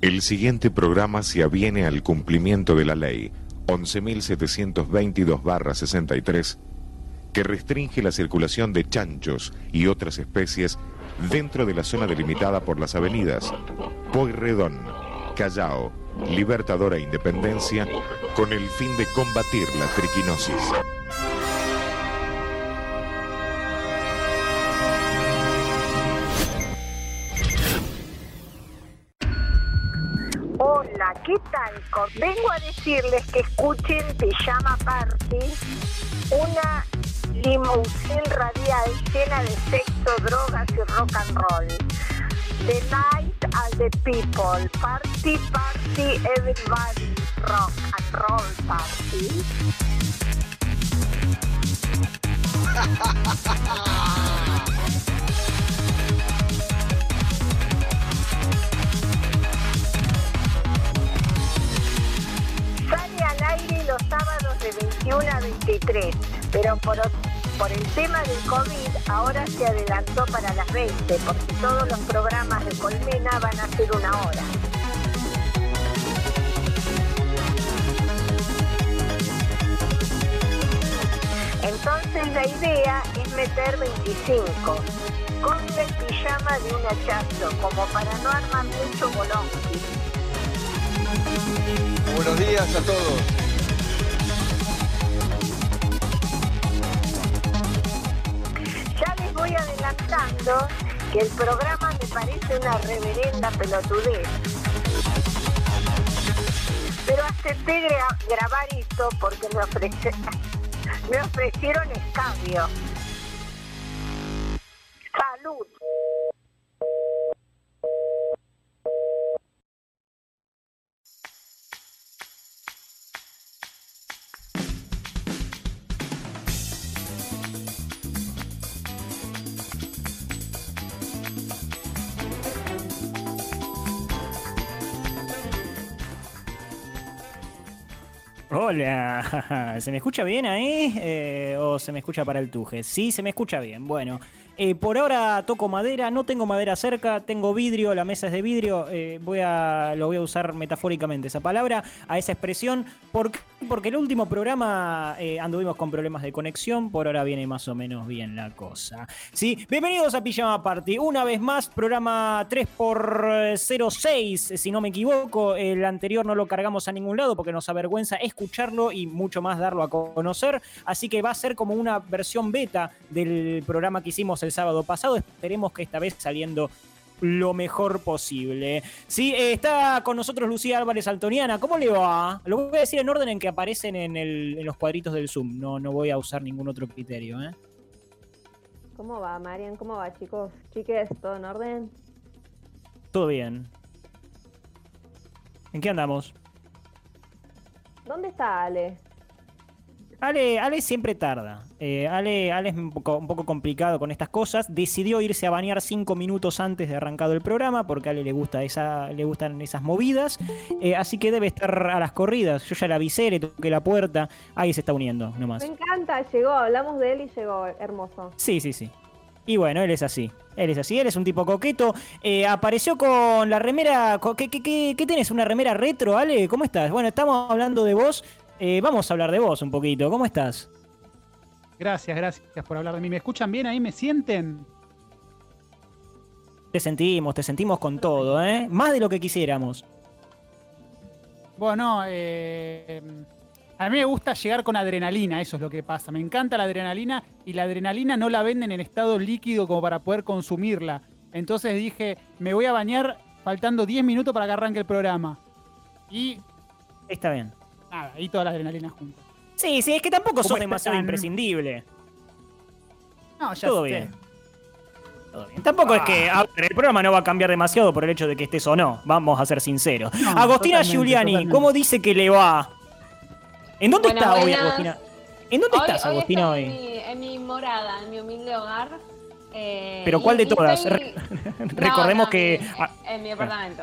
El siguiente programa se aviene al cumplimiento de la ley 11.722-63 que restringe la circulación de chanchos y otras especies dentro de la zona delimitada por las avenidas Pueyrredón, Callao, Libertadora e Independencia con el fin de combatir la triquinosis. Vengo a decirles que escuchen Pijama Party, una limusín radial llena de sexo, drogas y rock and roll. The night and the people, party, party, everybody, rock and roll party. los sábados de 21 a 23, pero por, por el tema del COVID ahora se adelantó para las 20, porque todos los programas de Colmena van a ser una hora. Entonces la idea es meter 25, con el pijama de un hachazo, como para no armar mucho bolonqui. Buenos días a todos. Ya les voy adelantando que el programa me parece una reverenda pelotudez. Pero acepté gra- grabar esto porque me, me ofrecieron escambio. Hola, ¿se me escucha bien ahí? Eh, ¿O se me escucha para el tuje? Sí, se me escucha bien. Bueno, eh, por ahora toco madera, no tengo madera cerca, tengo vidrio, la mesa es de vidrio. eh, voy a, lo voy a usar metafóricamente esa palabra, a esa expresión. ¿Por qué? Porque el último programa eh, anduvimos con problemas de conexión, por ahora viene más o menos bien la cosa. Sí, bienvenidos a Pijama Party. Una vez más, programa 3x06, si no me equivoco. El anterior no lo cargamos a ningún lado porque nos avergüenza escucharlo y mucho más darlo a conocer. Así que va a ser como una versión beta del programa que hicimos el sábado pasado. Esperemos que esta vez saliendo lo mejor posible. Sí, eh, está con nosotros Lucía Álvarez Altoniana. ¿Cómo le va? Lo voy a decir en orden en que aparecen en, el- en los cuadritos del Zoom. No, no voy a usar ningún otro criterio, ¿eh? ¿Cómo va, Marian? ¿Cómo va, chicos? Chiques, ¿todo en orden? Todo bien. ¿En qué andamos? ¿Dónde está Ale? Ale, Ale siempre tarda. Eh, Ale, Ale es un poco, un poco complicado con estas cosas. Decidió irse a bañar cinco minutos antes de arrancado el programa porque a Ale le, gusta esa, le gustan esas movidas. Eh, así que debe estar a las corridas. Yo ya la avisé, le toqué la puerta. Ahí se está uniendo nomás. Me encanta, llegó, hablamos de él y llegó, hermoso. Sí, sí, sí. Y bueno, él es así. Él es así, él es un tipo coqueto. Eh, apareció con la remera. ¿Qué, qué, qué, qué tenés? ¿Una remera retro, Ale? ¿Cómo estás? Bueno, estamos hablando de vos. Eh, vamos a hablar de vos un poquito. ¿Cómo estás? Gracias, gracias por hablar de mí. ¿Me escuchan bien ahí? ¿Me sienten? Te sentimos, te sentimos con todo, ¿eh? Más de lo que quisiéramos. Bueno, eh, a mí me gusta llegar con adrenalina, eso es lo que pasa. Me encanta la adrenalina y la adrenalina no la venden en estado líquido como para poder consumirla. Entonces dije, me voy a bañar faltando 10 minutos para que arranque el programa. Y Está bien. Nada, ahí toda la adrenalina junta. Sí, sí, es que tampoco sos ¿Cómo demasiado están? imprescindible. No, ya Todo sé. bien. Todo bien. Tampoco es que a ver, el programa no va a cambiar demasiado por el hecho de que estés o no. Vamos a ser sinceros. No, Agostina Giuliani, totalmente. ¿cómo dice que le va? ¿En dónde Buenas, está hoy, buenas. Agostina? ¿En dónde Hoy- estás, hoy Agostina, estoy hoy? En mi, en mi morada, en mi humilde hogar. eh, Pero y- ¿cuál de todas? estoy- Recordemos no, que. ah, en mi apartamento.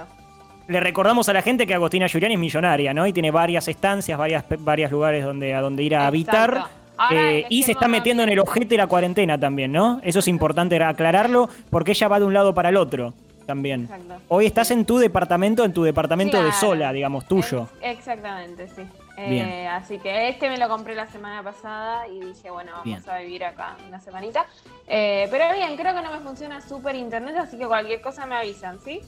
Le recordamos a la gente que Agostina Giuliani es millonaria, ¿no? Y tiene varias estancias, varias, varios lugares donde, a donde ir a habitar. Exacto. Ahora Eh, y se está metiendo en el ojete la cuarentena también, ¿no? Eso es importante aclararlo porque ella va de un lado para el otro. también. Exacto. Hoy estás en tu departamento, en tu departamento de sola, digamos, tuyo. Ex- exactamente, sí. Eh, así que este me lo compré la semana pasada y dije, bueno, vamos Bien. a vivir acá una semanita. Eh, pero bien, creo que no me funciona súper internet, así que cualquier cosa me avisan, ¿sí?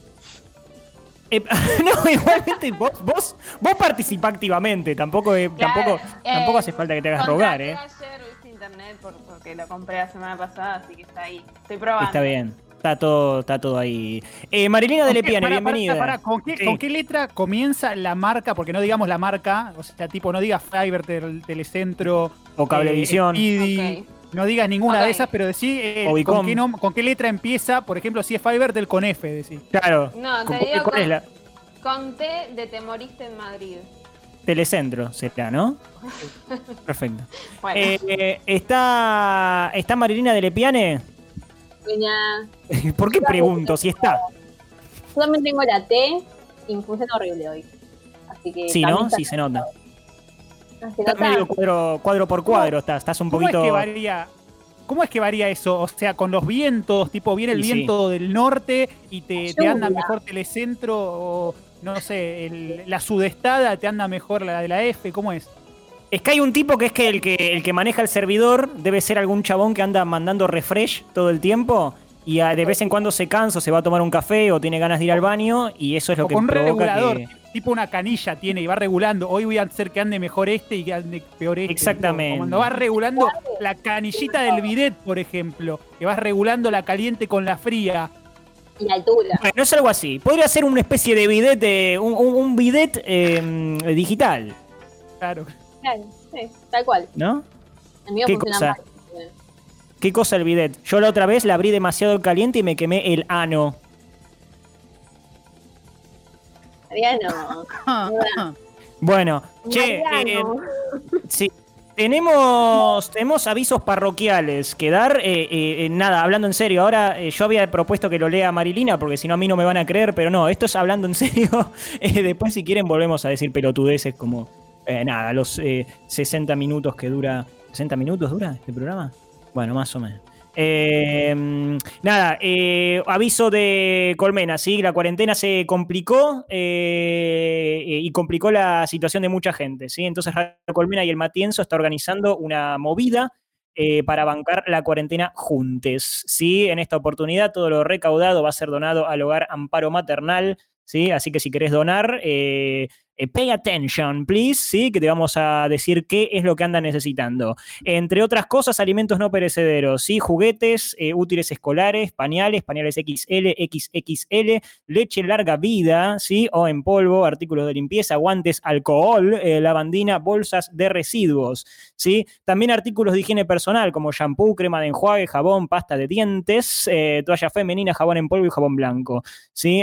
Eh, no, igualmente vos, vos, vos participa activamente, tampoco, eh, Claro, tampoco, eh, tampoco hace falta que te hagas rogar, ¿eh? ayer, viste, internet por- porque lo compré la semana pasada, así que está ahí. Estoy probando. Está bien, está todo, está todo ahí. Eh, Marilina de ¿Con qué- Lepiane, bienvenida. ¿con, qué, Sí. con qué letra comienza la marca? Porque no digamos la marca, o sea, tipo, no digas Fiverr, Tel- Telecentro, O Cablevisión. eh. No digas ninguna de esas, pero decí eh, con, qué nom- con qué letra empieza, por ejemplo, si es Fiverr, del con F, decís. Claro. No, ¿Con- te digo ¿Cuál con- es la? Con T de te moriste en Madrid. Telecentro, será, ¿no? Perfecto. Bueno, Eh, ¿está, ¿Está Marilina de Lepiane? Doña, ¿Por qué pregunto si está? yo también tengo la T y me funciona horrible hoy. Así que Sí, ¿no? Sí, se nota. Está medio cuadro, cuadro por cuadro, estás, estás un ¿Cómo es poquito... que varía? ¿Cómo es que varía eso? O sea, con los vientos, tipo, viene el Y sí. viento del norte y te, te anda mejor Telecentro o, no sé, el- la sudestada te anda mejor la de la F, ¿cómo es? Es que hay un tipo que es que el que el que maneja el servidor debe ser algún chabón que anda mandando refresh todo el tiempo y de vez en cuando se cansa, o se va a tomar un café o tiene ganas de ir al baño y eso es lo O que con un provoca regulador, que... tipo una canilla tiene y va regulando. Hoy voy a hacer que ande mejor este y que ande peor este. Exactamente. Cuando vas regulando la canillita del bidet, por ejemplo, que vas regulando la caliente con la fría. Y la altura. Bueno, es algo así. Podría ser una especie de bidet, eh, un, un- un bidet eh, digital, Claro. Claro, sí, tal cual. ¿no? El mío ¿Qué funciona cosa? mal. ¿Qué cosa el bidet? Yo la otra vez la abrí demasiado caliente y me quemé el ano. Mariano. Bueno, che, eh, sí. Tenemos, tenemos avisos parroquiales que dar. eh, eh, eh, nada, hablando en serio. Ahora eh, yo había propuesto que lo lea Marilina, porque si no a mí no me van a creer, pero no, esto es hablando en serio. Después, si quieren, volvemos a decir pelotudeces como eh, nada, los eh, 60 minutos que dura. ¿60 minutos dura este programa? Bueno, más o menos. Eh, nada, eh, aviso de Colmena, ¿sí? La cuarentena se complicó eh, y complicó la situación de mucha gente, ¿sí? Entonces Radio Colmena y el Matienzo está organizando una movida eh, para bancar la cuarentena juntes, ¿sí? En esta oportunidad todo lo recaudado va a ser donado al hogar Amparo Maternal, ¿sí? Así que si querés donar, eh, pay attention, please, ¿sí? Que te vamos a decir qué es lo que andan necesitando. Entre otras cosas, alimentos no perecederos, ¿sí? Juguetes, eh, útiles escolares, pañales, pañales XL, XXL, leche larga vida, ¿sí? O en polvo, artículos de limpieza, guantes, alcohol, eh, lavandina, bolsas de residuos, ¿sí? También artículos de higiene personal como shampoo, crema de enjuague, jabón, pasta de dientes, toalla femenina, jabón en polvo y jabón blanco, ¿sí?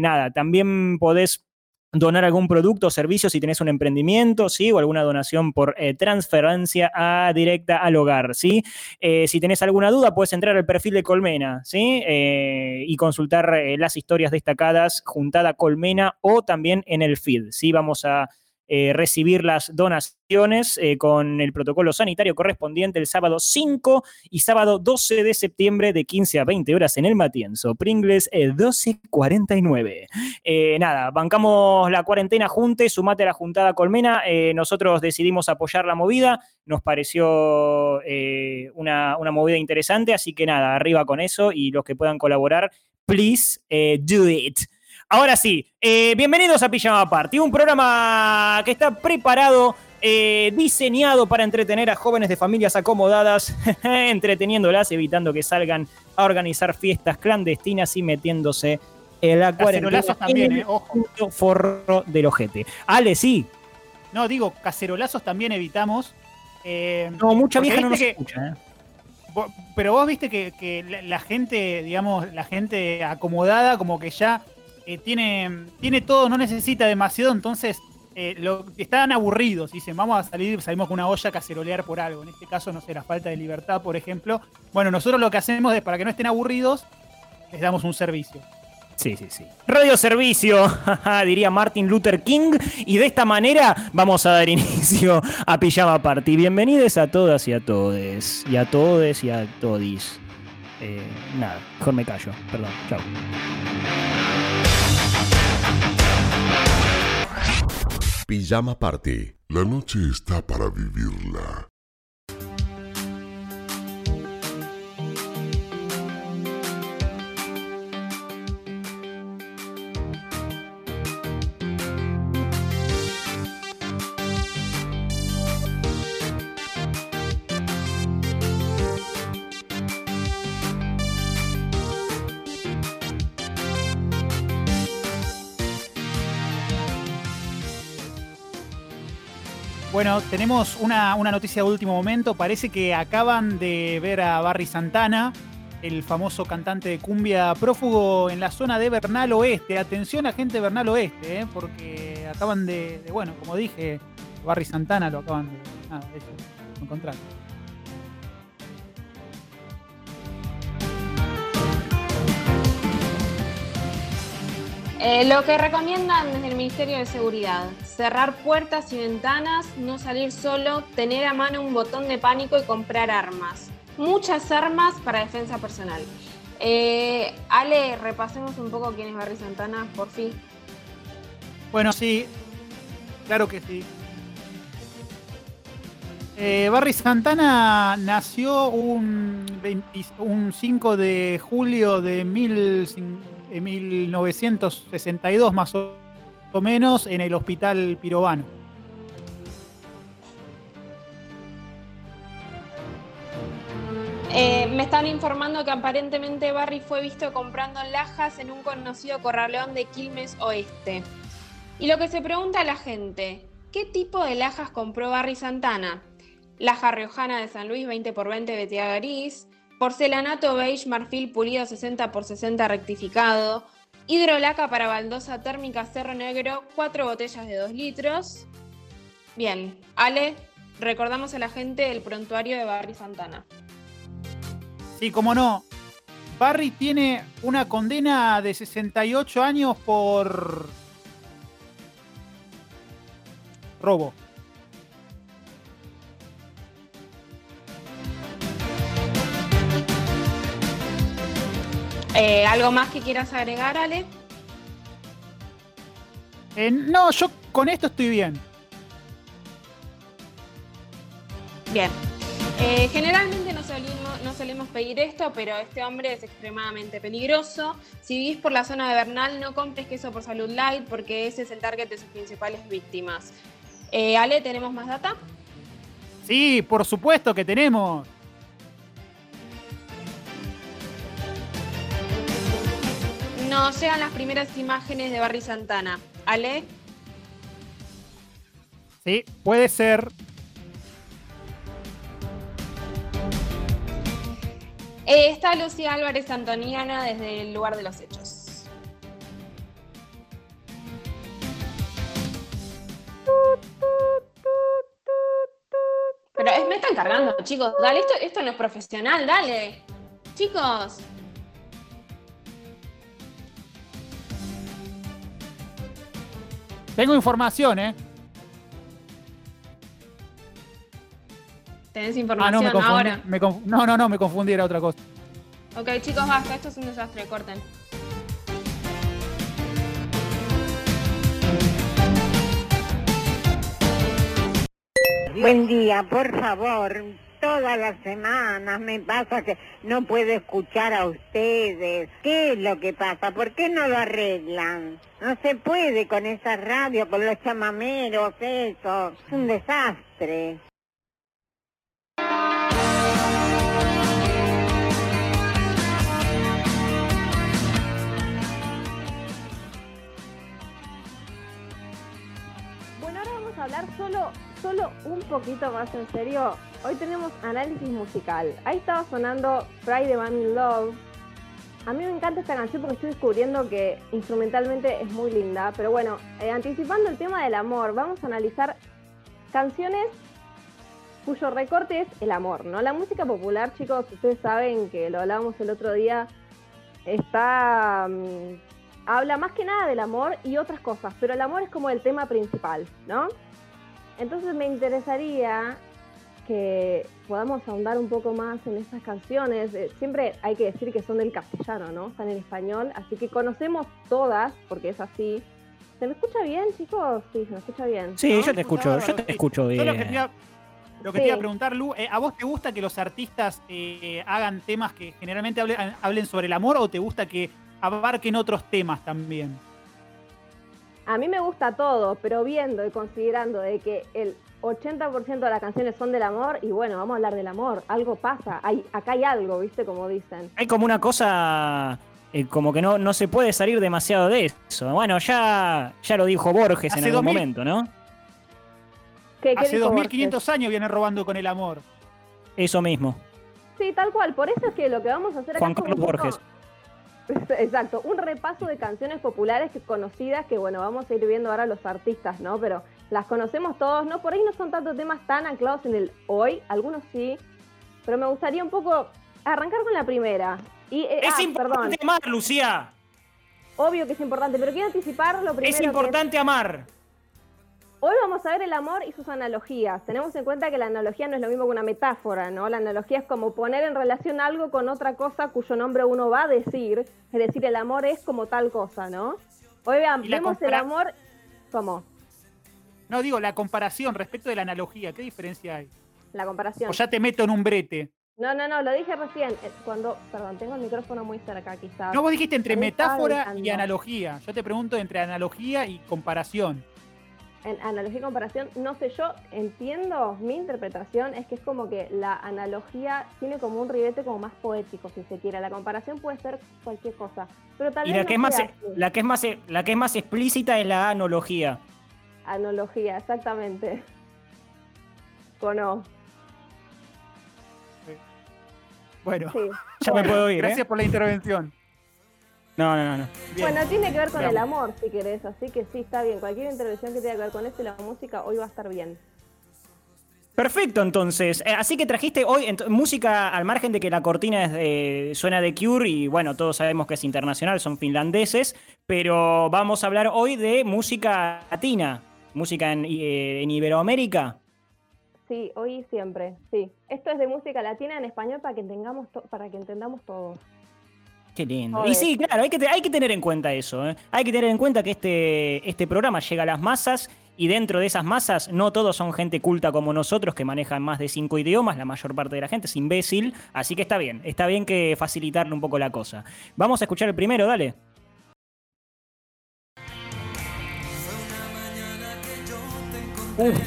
Nada, también podés donar algún producto o servicio si tenés un emprendimiento, ¿sí? O alguna donación por eh, transferencia directa al hogar, ¿sí? Eh, si tenés alguna duda, puedes entrar al perfil de Colmena, ¿sí? Eh, y consultar las historias destacadas juntada Colmena o también en el feed, ¿sí? Vamos a eh, recibir las donaciones eh, con el protocolo sanitario correspondiente el sábado 5 y sábado 12 de septiembre de 15 a 20 horas en el Matienzo. Pringles eh, 1249. Eh, nada, bancamos la cuarentena juntes, sumate a la juntada Colmena. nosotros decidimos apoyar la movida, nos pareció una, una movida interesante, así que nada, arriba con eso y los que puedan colaborar, please do it. Ahora sí, eh, bienvenidos a Pijama Party, un programa que está preparado, eh, diseñado para entretener a jóvenes de familias acomodadas, entreteniéndolas, evitando que salgan a organizar fiestas clandestinas y metiéndose en la cuarentena Cacerolazos también, eh, ojo. forro del ojete. Ale, sí. No, digo, cacerolazos también evitamos. Eh, No, mucha vieja no nos que- escucha. ¿eh? Pero vos viste que, que la gente, digamos, la gente acomodada, como que ya eh, tiene, tiene todo, no necesita demasiado, entonces eh, lo, están aburridos. Dicen, vamos a salir, salimos con una olla a cacerolear por algo. En este caso, no sé, la falta de libertad, por ejemplo. Bueno, nosotros lo que hacemos es, para que no estén aburridos, les damos un servicio. Sí, sí, sí. Radio Servicio, diría Martin Luther King. Y de esta manera vamos a dar inicio a Pijama Party. Bienvenidos a todas y a todes. Y a todes y a todis. eh, nada, mejor me callo. Perdón, chao. La noche está para vivirla. Bueno, tenemos una, una noticia de último momento. Parece que acaban de ver a Barry Santana, el famoso cantante de cumbia prófugo en la zona de Bernal Oeste. Atención a gente de Bernal Oeste, ¿eh? porque acaban de, bueno, como dije, Barry Santana lo acaban de, nada, de encontrar. Eh, lo que recomiendan desde el Ministerio de Seguridad, cerrar puertas y ventanas, no salir solo, tener a mano un botón de pánico y comprar armas. Muchas armas para defensa personal. Eh, Ale, repasemos un poco quién es Barry Santana, por fin. Bueno, sí, claro que sí. Eh, Barry Santana nació un, 20 un 5 de julio de mil, 1962 más o menos en el hospital Pirobano. Eh, me están informando que aparentemente Barry fue visto comprando lajas en un conocido corraleón de Quilmes Oeste. Y lo que se pregunta a la gente, ¿qué tipo de lajas compró Barry Santana? Laja riojana de San Luis 20x20 Betea gris, porcelanato beige marfil pulido 60x60 rectificado, hidrolaca para baldosa térmica Cerro Negro, 4 botellas de 2 litros. Bien, Ale, recordamos a la gente el prontuario de Barry Santana. Sí, cómo no. Barry tiene una condena de 68 años por robo. Eh, ¿Algo más que quieras agregar, Ale? Eh, no, yo con esto estoy bien. Bien. Eh, generalmente no solemos, no solemos pedir esto, pero este hombre es extremadamente peligroso. Si vivís por la zona de Bernal, no compres queso por salud light porque ese es el target de sus principales víctimas. Eh, Ale, ¿tenemos más data? Sí, por supuesto que tenemos. Nos llegan las primeras imágenes de Barry Santana. Ale. Sí, puede ser. Eh, está Lucía Álvarez Antoniana desde el lugar de los hechos. Pero es, me están cargando, chicos. Dale, esto, esto no es profesional, dale. Chicos. Tengo información, ¿eh? ¿Tenés Ah, información no, me confundí. ahora? me conf- no, no, no, me confundí, era otra cosa. Ok, chicos, basta. Esto es un desastre. Corten. Buen día, por favor. Todas las semanas me pasa que no puedo escuchar a ustedes. ¿Qué es lo que pasa? ¿Por qué no lo arreglan? No se puede con esa radio, con los chamameros, eso. Es un desastre. Bueno, ahora vamos a hablar solo, solo un poquito más en serio. Hoy tenemos análisis musical. Ahí estaba sonando Friday Man in Love. A mí me encanta esta canción porque estoy descubriendo que instrumentalmente es muy linda. Pero bueno, eh, anticipando el tema del amor, vamos a analizar canciones cuyo recorte es el amor, ¿no? La música popular, chicos, ustedes saben que lo hablábamos el otro día, está mm, habla más que nada del amor y otras cosas, pero el amor es como el tema principal, ¿no? Entonces me interesaría que podamos ahondar un poco más en estas canciones. Eh, siempre hay que decir que son del castellano, ¿no? Están en español, así que conocemos todas, porque es así. ¿Se me escucha bien, chicos? Sí, se me escucha bien. Sí, ¿no? yo te escucho, yo te escucho Yo lo que bien. te iba, lo que te iba a preguntar, Lu, eh, ¿a vos te gusta que los artistas eh, hagan temas que generalmente hable- hablen sobre el amor o te gusta que abarquen otros temas también? A mí me gusta todo, pero viendo y considerando de que el 80% de las canciones son del amor, y bueno, vamos a hablar del amor, algo pasa, hay, acá hay algo, ¿viste? Como dicen. Hay como una cosa, eh, como que no, no se puede salir demasiado de eso. Bueno, ya, ya lo dijo Borges en algún 2000 momento, ¿no? ¿Qué, qué Hace dijo 2500 Borges? años vienen robando con el amor. Eso mismo. Sí, tal cual, por eso es que lo que vamos a hacer acá Juan Carlos un poco- Borges. Exacto, un repaso de canciones populares que conocidas que bueno, vamos a ir viendo ahora los artistas, ¿no? Pero las conocemos todos, ¿no? Por ahí no son tantos temas tan anclados en el hoy, algunos sí, pero me gustaría un poco arrancar con la primera. Y, eh, Es ah, importante perdón, amar, Lucía. obvio que es importante, pero quiero anticipar lo primero. Es que importante amar. Hoy vamos a ver el amor y sus analogías. Tenemos en cuenta que la analogía no es lo mismo que una metáfora, ¿no? La analogía es como poner en relación algo con otra cosa cuyo nombre uno va a decir. Es decir, el amor es como tal cosa, ¿no? Hoy vemos el amor como No, digo, la comparación respecto de la analogía, ¿qué diferencia hay? la comparación. O ya te meto en un brete. No, no, no, lo dije recién. eh, Cuando, perdón, tengo el micrófono muy cerca, quizás. No, vos dijiste entre metáfora y analogía. Yo te pregunto entre analogía y comparación. En analogía y comparación, no sé, yo entiendo, mi interpretación es que es como que la analogía tiene como un ribete como más poético, si se quiere. La comparación puede ser cualquier cosa. Pero tal Y vez la no que, es más, así. la, que es más, la que es más explícita es la analogía. Analogía, exactamente. ¿O no? Bueno, Sí. Ya me puedo ir, gracias ¿eh? por la intervención. No, no, no. no. Bueno, tiene que ver con el amor, si querés, así que sí, está bien. Cualquier intervención que tenga que ver con esto y la música, hoy va a estar bien. Perfecto, entonces. Eh, así que trajiste hoy música al margen de que la cortina es de- suena de Cure y bueno, todos sabemos que es internacional, son finlandeses, pero vamos a hablar hoy de música latina, música en, eh, en Iberoamérica. Sí, hoy y siempre, sí. Esto es de música latina en español para que entendamos, to- para que entendamos todos. Qué lindo. Joder. Y sí, claro, hay que, te- hay que tener en cuenta eso. ¿eh? Hay que tener en cuenta que este, este programa llega a las masas y dentro de esas masas no todos son gente culta como nosotros que manejan más de cinco idiomas, la mayor parte de la gente es imbécil, así que está bien, está bien que facilitarle un poco la cosa. Vamos a escuchar el primero, dale. Uf,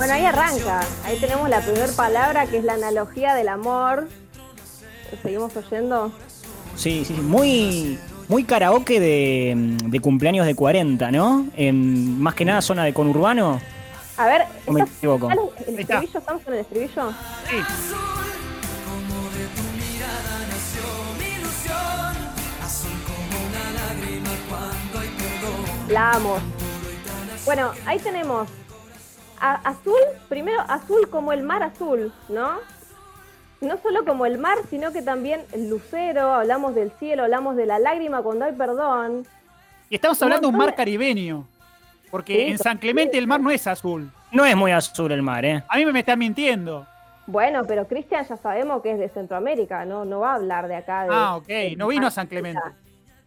Bueno, ahí arranca. Ahí tenemos la primera palabra que es la analogía del amor. ¿Seguimos oyendo? sí, sí, sí, muy, muy karaoke de, de cumpleaños de 40, ¿no? En, más que nada zona de conurbano, A ver, me ¿estás- equivoco. ¿está el está. estribillo? ¿Estamos con el estribillo? Sí. La amo. Bueno, ahí tenemos a- azul, primero azul como el mar azul, ¿no? No solo como el mar, sino que también el lucero, hablamos del cielo, hablamos de la lágrima cuando hay perdón. Y estamos hablando de un mar caribeño. Porque Sí, en San Clemente el mar no es azul. No es muy azul el mar, ¿eh? A mí me están mintiendo. Bueno, pero Cristian ya sabemos que es de Centroamérica, no, no va a hablar de acá. De, Ah, ok. de- No vino a San Clemente.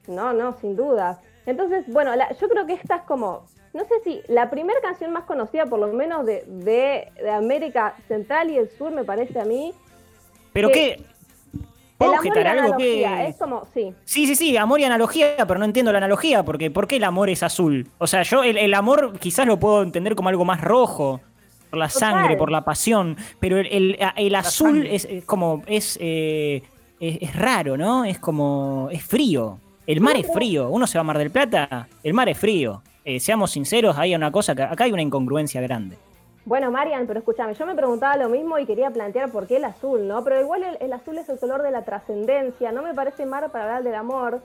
No, no, sin duda. Entonces, bueno, la- yo creo que esta es como, no sé si la primera canción más conocida, por lo menos de, de, de América Central y el Sur, me parece a mí. Pero qué... ¿Puedo amor y objetar algo analogía, que...? es como, sí. Sí, sí, sí, amor y analogía, pero no entiendo la analogía, porque ¿por qué el amor es azul? O sea, yo el, el amor quizás lo puedo entender como algo más rojo, por la Total. sangre, por la pasión, pero el, el- el azul es como, es, eh, es, es raro, ¿no? Es como, es frío. El mar es frío. Uno se va a Mar del Plata, el mar es frío. Eh, seamos sinceros, hay una cosa, que acá hay una incongruencia grande. Bueno, Marian, pero escúchame, yo me preguntaba lo mismo y quería plantear por qué el azul, ¿no? Pero igual el, el azul es el color de la trascendencia, no me parece mar para hablar del amor.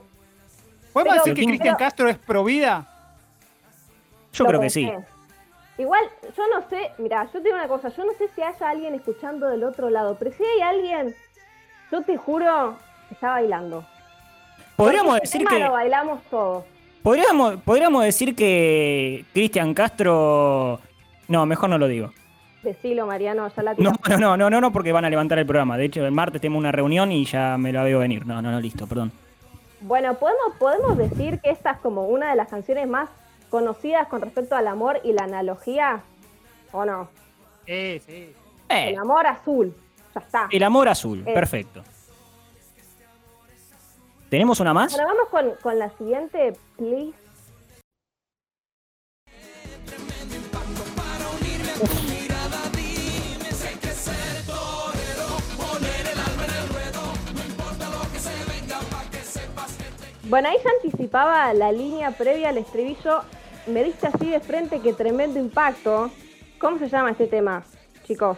¿Podemos Pero- decir que Cristian Castro es pro vida? Yo creo que sí. Igual, yo no sé, mira, yo te digo una cosa, yo no sé si haya alguien escuchando del otro lado, pero si hay alguien Yo te juro que está bailando. Podríamos Porque este decir tema que. lo bailamos todos. Podríamos, podríamos decir que Cristian Castro. No, mejor no lo digo. Decilo, Mariano, ya la No, tiramos. no, no, no, no, no, porque van a levantar el programa. De hecho, el martes tenemos una reunión y ya me la veo venir. No, no, no, listo, perdón. Bueno, ¿podemos, podemos decir que esta es como una de las canciones más conocidas con respecto al amor y la analogía, ¿o no? Sí, sí. Eh, El amor azul, ya está. el amor azul, Eh. perfecto. ¿Tenemos una más? Bueno, vamos con, con la siguiente, please. Bueno, ahí ya anticipaba la línea previa al estribillo. Me diste así de frente que tremendo impacto. ¿Cómo se llama este tema, chicos?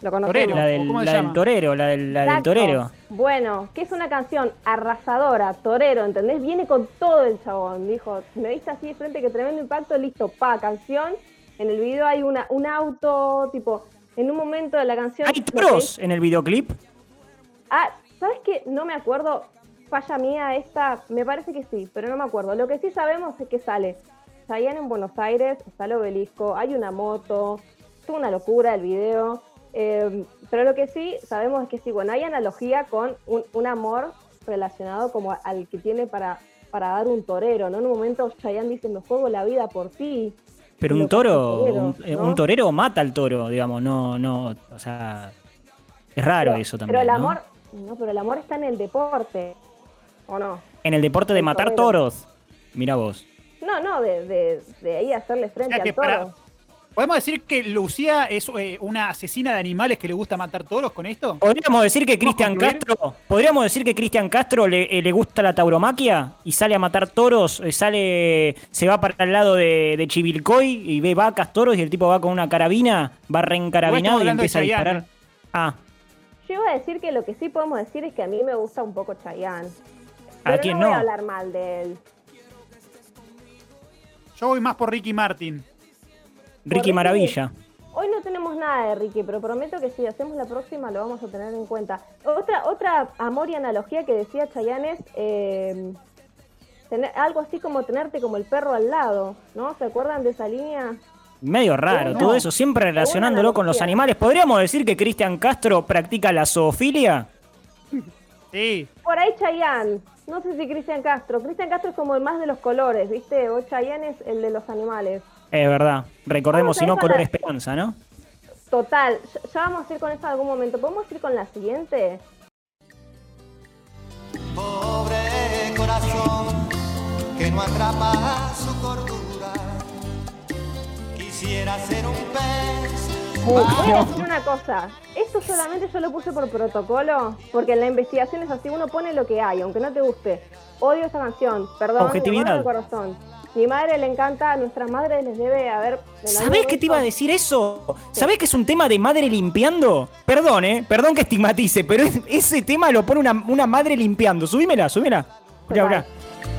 Lo conocemos. La del, ¿Cómo se la del llama? torero, la del, la del torero. Bueno, que es una canción arrasadora, torero, ¿entendés? Viene con todo el chabón. Dijo, me viste así de frente que tremendo impacto, listo, pa, canción. En el video hay una, un auto, tipo, en un momento de la canción. ¿Hay toros en el videoclip? Ah, ¿sabes qué? No me acuerdo. Falla mía esta, me parece que sí, pero no me acuerdo. Lo que sí sabemos es que sale Chayanne en Buenos Aires, está el obelisco, hay una moto, es una locura el video. Eh, pero lo que sí sabemos es que sí, bueno, hay analogía con un, un amor relacionado como al que tiene para, para dar un torero, ¿no? En un momento Chayanne dice, me juego la vida por ti. Pero un toro, torero, un, eh, ¿no? un torero mata al toro, digamos, no, no, o sea, es raro Pero- eso también. Pero el ¿no? amor, no, pero el amor está en el deporte, ¿o no? En el deporte de el matar torero. toros. Mira vos. No, no, de, de, de ahí hacerle frente sea que al toro. para- ¿Podemos decir que Lucía es eh, una asesina de animales que le gusta matar toros con esto? Podríamos decir que ¿Podemos Cristian? Castro, podríamos decir que Cristian Castro le, eh, le gusta la tauromaquia y sale a matar toros, eh, sale, se va para el lado de, de Chivilcoy y ve vacas, toros y el tipo va con una carabina, va reencarabinado y empieza a disparar. Ah, Yo iba a decir que lo que sí podemos decir es que a mí me gusta un poco Chayanne. ¿A Pero quién no voy no? a hablar mal de él. Yo voy más por Ricky Martin. Ricky. Maravilla. Hoy no tenemos nada de Ricky, pero prometo que si hacemos la próxima lo vamos a tener en cuenta. Otra, otra amor y analogía que decía Chayanne es eh, tener, algo así como tenerte como el perro al lado, ¿no? ¿Se acuerdan de esa línea? Medio raro, No. todo eso, siempre relacionándolo con los animales. ¿Podríamos decir que Cristian Castro practica la zoofilia? Sí. Por ahí Chayanne. No sé si Cristian Castro. Cristian Castro es como el más de los colores, ¿viste? O Chayanne es el de los animales. Es verdad. Recordemos, si no, con color la- esperanza, ¿no? Total, ya, vamos a ir con esto en algún momento. ¿Podemos ir con la siguiente? Pobre corazón que no atrapa su cordura. Quisiera ser un pez. Voy a decir una cosa. Esto solamente yo lo puse por protocolo, porque en la investigación es así, uno pone lo que hay, aunque no te guste. Odio esta canción, perdón, Objetividad. corazón. Mi madre le encanta, a nuestras madres les debe haber... ¿Sabés que te iba a decir eso? ¿Sabés que es un tema de madre limpiando? Perdón, eh, perdón que estigmatice, pero es- ese tema lo pone una, una madre limpiando. Subímela, subímela. Mirá, mirá.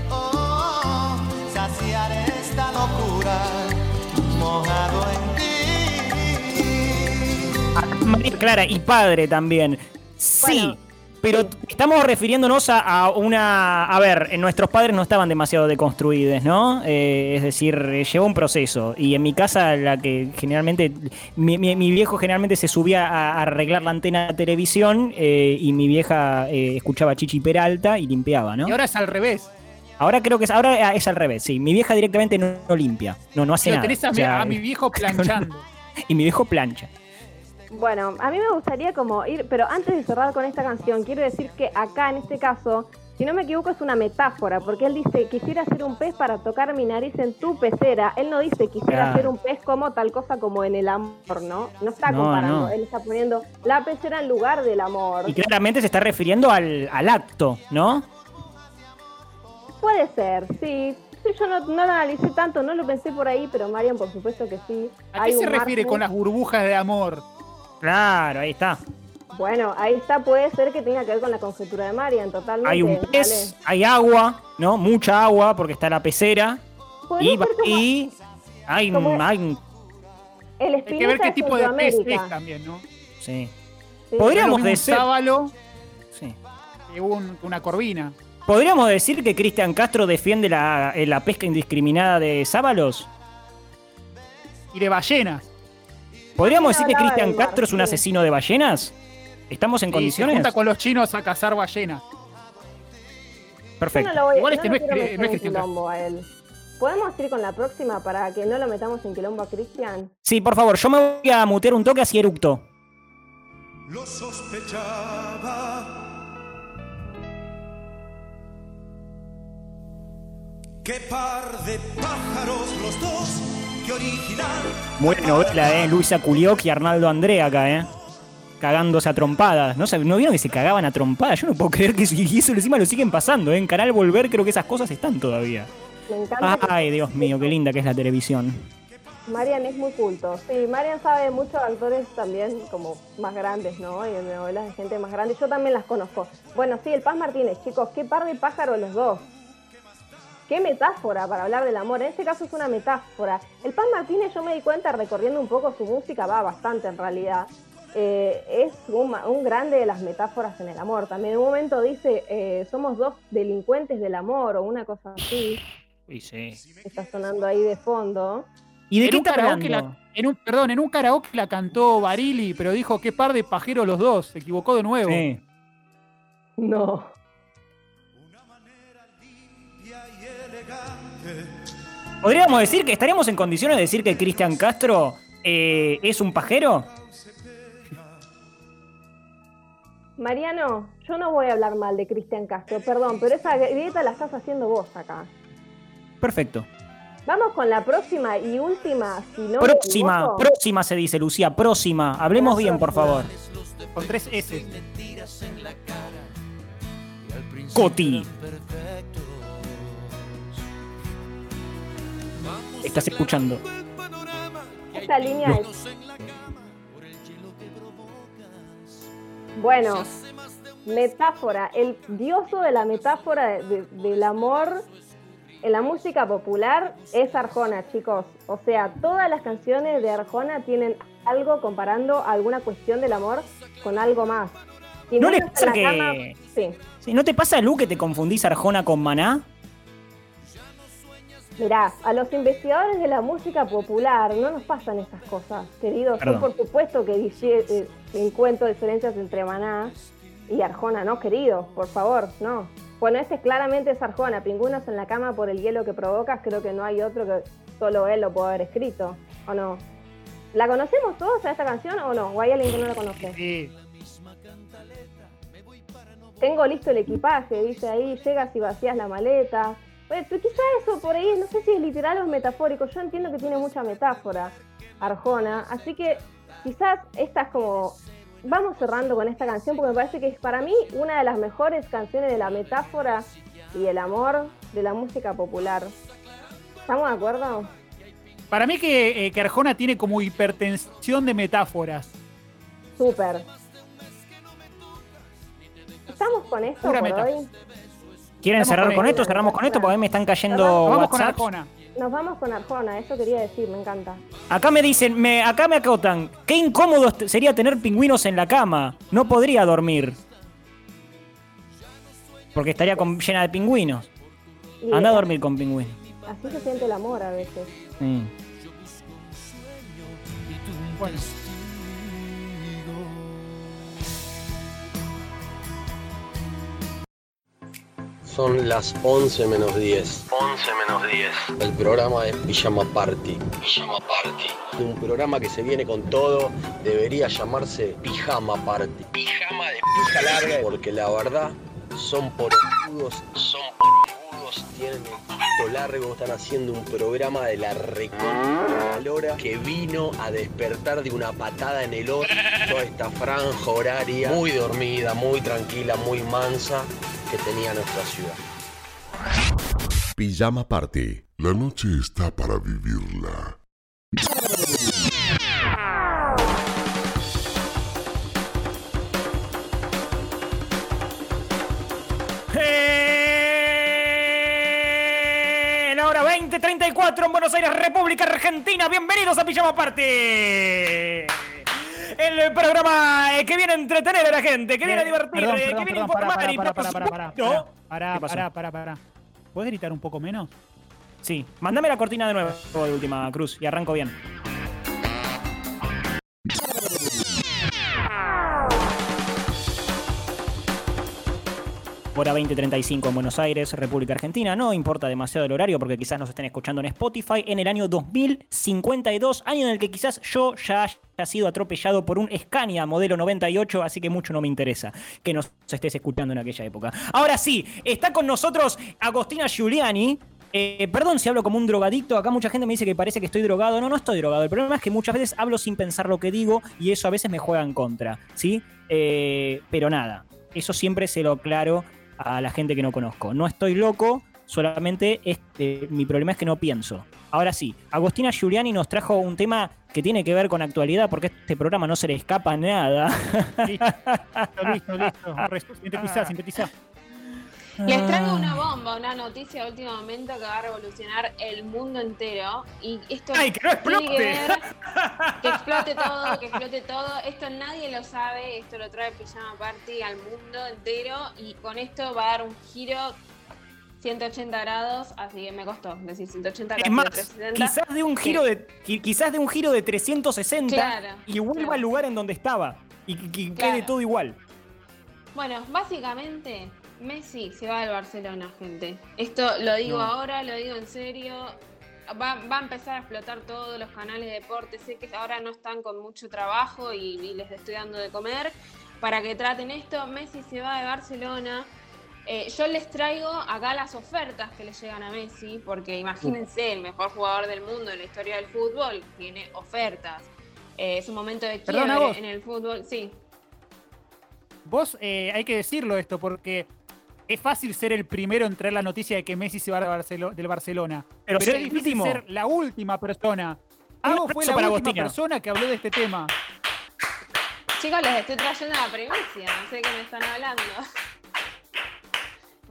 Oh, saciar esta locura mojado en ti. María Clara y padre también. Sí, Bueno, pero estamos refiriéndonos a, a una... A ver, eh, nuestros padres no estaban demasiado deconstruidos, ¿no? Eh, es decir, eh, llevó un proceso. Y en mi casa, la que generalmente... Mi, mi- mi viejo generalmente se subía a, a arreglar la antena de televisión eh, y mi vieja eh, escuchaba Chichi Peralta y limpiaba, ¿no? Y ahora es al revés. Ahora creo que es, ahora es al revés, sí. Mi vieja directamente no, no limpia, no, no hace Lo nada. tenés a, O sea, a mi viejo planchando. y mi viejo plancha. Bueno, a mí me gustaría como ir, pero antes de cerrar con esta canción, quiero decir que acá en este caso, si no me equivoco, es una metáfora, porque él dice, quisiera ser un pez para tocar mi nariz en tu pecera. Él no dice, quisiera Claro. ser un pez como tal cosa como en el amor, ¿no? No está No, comparando, no. él está poniendo la pecera en lugar del amor. Y claramente se está refiriendo al, al acto, ¿no? Puede ser, sí. Sí, yo no, no lo analicé tanto, no lo pensé por ahí, pero Marian, por supuesto que sí. ¿A Hay qué se refiere margen. con las burbujas de amor? Claro, ahí está. Bueno, ahí está, puede ser que tenga que ver con la conjetura de Marian, totalmente. Hay un pez, hay agua, ¿no? Mucha agua porque está la pecera. Y, como y hay, hay un- el Hay que ver qué tipo de pez es también, ¿no? sí. Sí. Podríamos mismo un decir- sábalo que un- una corvina. ¿Podríamos decir que Cristian Castro defiende la, eh, la pesca indiscriminada de sábalos? Y de ballenas. ¿Podríamos decir que Cristian Castro es un asesino de ballenas? ¿Estamos en Y se condiciones? junta con los chinos a cazar ballenas. Perfecto. no lo voy, Igual este no no es no es Cristian Castro. quilombo a él. ¿Podemos ir con la próxima para que no lo metamos en quilombo a Cristian? Sí, por favor, yo me voy a mutear un toque así eructo. Lo sospechaba. Qué par de pájaros los dos, qué original. Buena novela, ¿eh? Luisa Culioc y Arnaldo André acá, ¿eh? Cagándose a trompadas. ¿No, ¿No vieron que se cagaban a trompadas? Yo no puedo creer que eso, y eso encima lo siguen pasando, ¿eh? En Canal Volver creo que esas cosas están todavía. Me encanta. que- Ay, Dios mío, qué linda que es la televisión. Marian es muy culto. Sí, Marian sabe de muchos actores también como más grandes, ¿no? Y de novelas de gente más grande. Yo también las conozco. Bueno, sí, el Paz Martínez, chicos, qué par de pájaros los dos. Qué metáfora para hablar del amor. En este caso es una metáfora. El Paz Martínez, yo me di cuenta recorriendo un poco su música, va bastante en realidad. Eh, es un, un grande de las metáforas en el amor. También en un momento dice, eh, somos dos delincuentes del amor o una cosa así. Sí, sí. Está sonando ahí de fondo. ¿Y de En qué un karaoke la- en un, perdón, en un karaoke la cantó Barili, pero dijo qué par de pajeros los dos. Se equivocó de nuevo. Sí. No. ¿Podríamos decir que estaríamos en condiciones de decir que Cristian Castro eh, es un pajero? Mariano, yo no voy a hablar mal de Cristian Castro, perdón, pero esa grieta la estás haciendo vos acá. Perfecto. Vamos con la próxima y última, si no próxima, próxima se dice, Lucía, próxima. Hablemos bien, por favor. Con tres S. Coti. Estás escuchando. Esta línea es... Bueno, metáfora, el dioso de la metáfora de- de- del amor en la música popular es Arjona, chicos. O sea, todas las canciones de Arjona tienen algo comparando alguna cuestión del amor con algo más. ¿No le pasa que- cama- Sí. Sí, ¿No te pasa, Lu, que te confundís Arjona con Maná? Mirá, a los investigadores de la música popular no nos pasan esas cosas, queridos. Yo por supuesto que eh, encuentro diferencias entre Maná y Arjona, no, queridos, por favor, no. Bueno, este claramente es Arjona, Pingüinos en la cama por el hielo que provocas, creo que no hay otro que solo él lo puede haber escrito, ¿o no? ¿La conocemos todos a esta canción o no? ¿O hay alguien que no la conoce? Sí. Tengo listo el equipaje, dice ahí, llegas y vacías la maleta. Oye, pero quizá eso por ahí, no sé si es literal o es metafórico, yo entiendo que tiene mucha metáfora, Arjona, así que quizás esta es como... Vamos cerrando con esta canción porque me parece que es para mí una de las mejores canciones de la metáfora y el amor de la música popular. ¿Estamos de acuerdo? Para mí que, eh, que Arjona tiene como hipertensión de metáforas. Súper. ¿Estamos con esto Pura por hoy? ¿Quieren cerrar con con esto. Cerramos con esto porque a mí me están cayendo Cerramos. Vamos con WhatsApp. Arjona. Nos vamos con Arjona, eso quería decir, me encanta. Acá me dicen, me, acá me acotan, qué incómodo sería tener pingüinos en la cama. No podría dormir. Porque estaría con- llena de pingüinos. Y Anda a dormir con pingüinos. Así se siente el amor a veces. Sí. Bueno, Son las 11 menos 10. 11 menos 10. El programa es Pijama Party. Pijama Party. Un programa que se viene con todo. Debería llamarse Pijama Party. Pijama de pija larga. Porque la verdad, son porongudos. Son porongudos. Tienen el pito largo. Están haciendo un programa de la recontra que vino a despertar de una patada en el orto toda esta franja horaria. Muy dormida, muy tranquila, muy mansa que tenía nuestra ciudad. Pijama Party. La noche está para vivirla. En la hora 20.34 en Buenos Aires, República Argentina. Bienvenidos a Pijama Party. El programa eh, que viene a entretener a la gente, que viene a divertir, Perdón, eh, perdón, que viene a informar y pará, supuesto- pará, ¿Qué pasó? pará, pará, pará. ¿Puedes gritar un poco menos? Sí, mándame la cortina de nuevo de última, Cruz, y arranco bien. Hora 20.35 en Buenos Aires, República Argentina. No importa demasiado el horario porque quizás nos estén escuchando en Spotify en el año 2052, año en el que quizás yo ya haya sido atropellado por un Scania modelo 98, así que mucho no me interesa que nos estés escuchando en aquella época. Ahora sí, está con nosotros Agostina Giuliani. Eh, perdón si hablo como un drogadicto, acá mucha gente me dice que parece que estoy drogado. No, no estoy drogado. El problema es que muchas veces hablo sin pensar lo que digo y eso a veces me juega en contra, ¿sí? Eh, pero nada, eso siempre se lo aclaro a la gente que no conozco. No estoy loco, solamente este, mi problema es que no pienso. Ahora sí, Agostina Giuliani nos trajo un tema que tiene que ver con actualidad porque a este programa no se le escapa nada. Listo, listo, listo. Sintetizá, sintetizá. Les traigo una bomba, una noticia de último momento que va a revolucionar el mundo entero. Y esto ¡Ay, que no tiene que explote! ver- que explote todo, que explote todo. Esto nadie lo sabe, esto lo trae Pijama Party al mundo entero. Y con esto va a dar un giro 180 grados, así que me costó decir 180 Es casi más, 360. quizás de un giro de qui- quizás de un giro de 360 Claro, y vuelva claro. al lugar en donde estaba y Claro. quede todo igual. Bueno, básicamente Messi se va del Barcelona, gente. Esto lo digo No. ahora, lo digo en serio. Va, va a empezar a explotar todos los canales de deporte. Sé que ahora no están con mucho trabajo y, y les estoy dando de comer para que traten esto. Messi se va de Barcelona. Eh, yo les traigo acá las ofertas que le llegan a Messi, porque imagínense, el mejor jugador del mundo en la historia del fútbol tiene ofertas. Eh, es un momento de quiebre vos. en el fútbol. Sí, Vos, eh, hay que decirlo esto, porque es fácil ser el primero en traer la noticia de que Messi se va de Barcelo- del Barcelona. Pero es difícil último. ser la última persona. Hago fue la para última Agostina. persona que habló de este tema. Chicos, les estoy trayendo la primicia, no sé de qué me están hablando.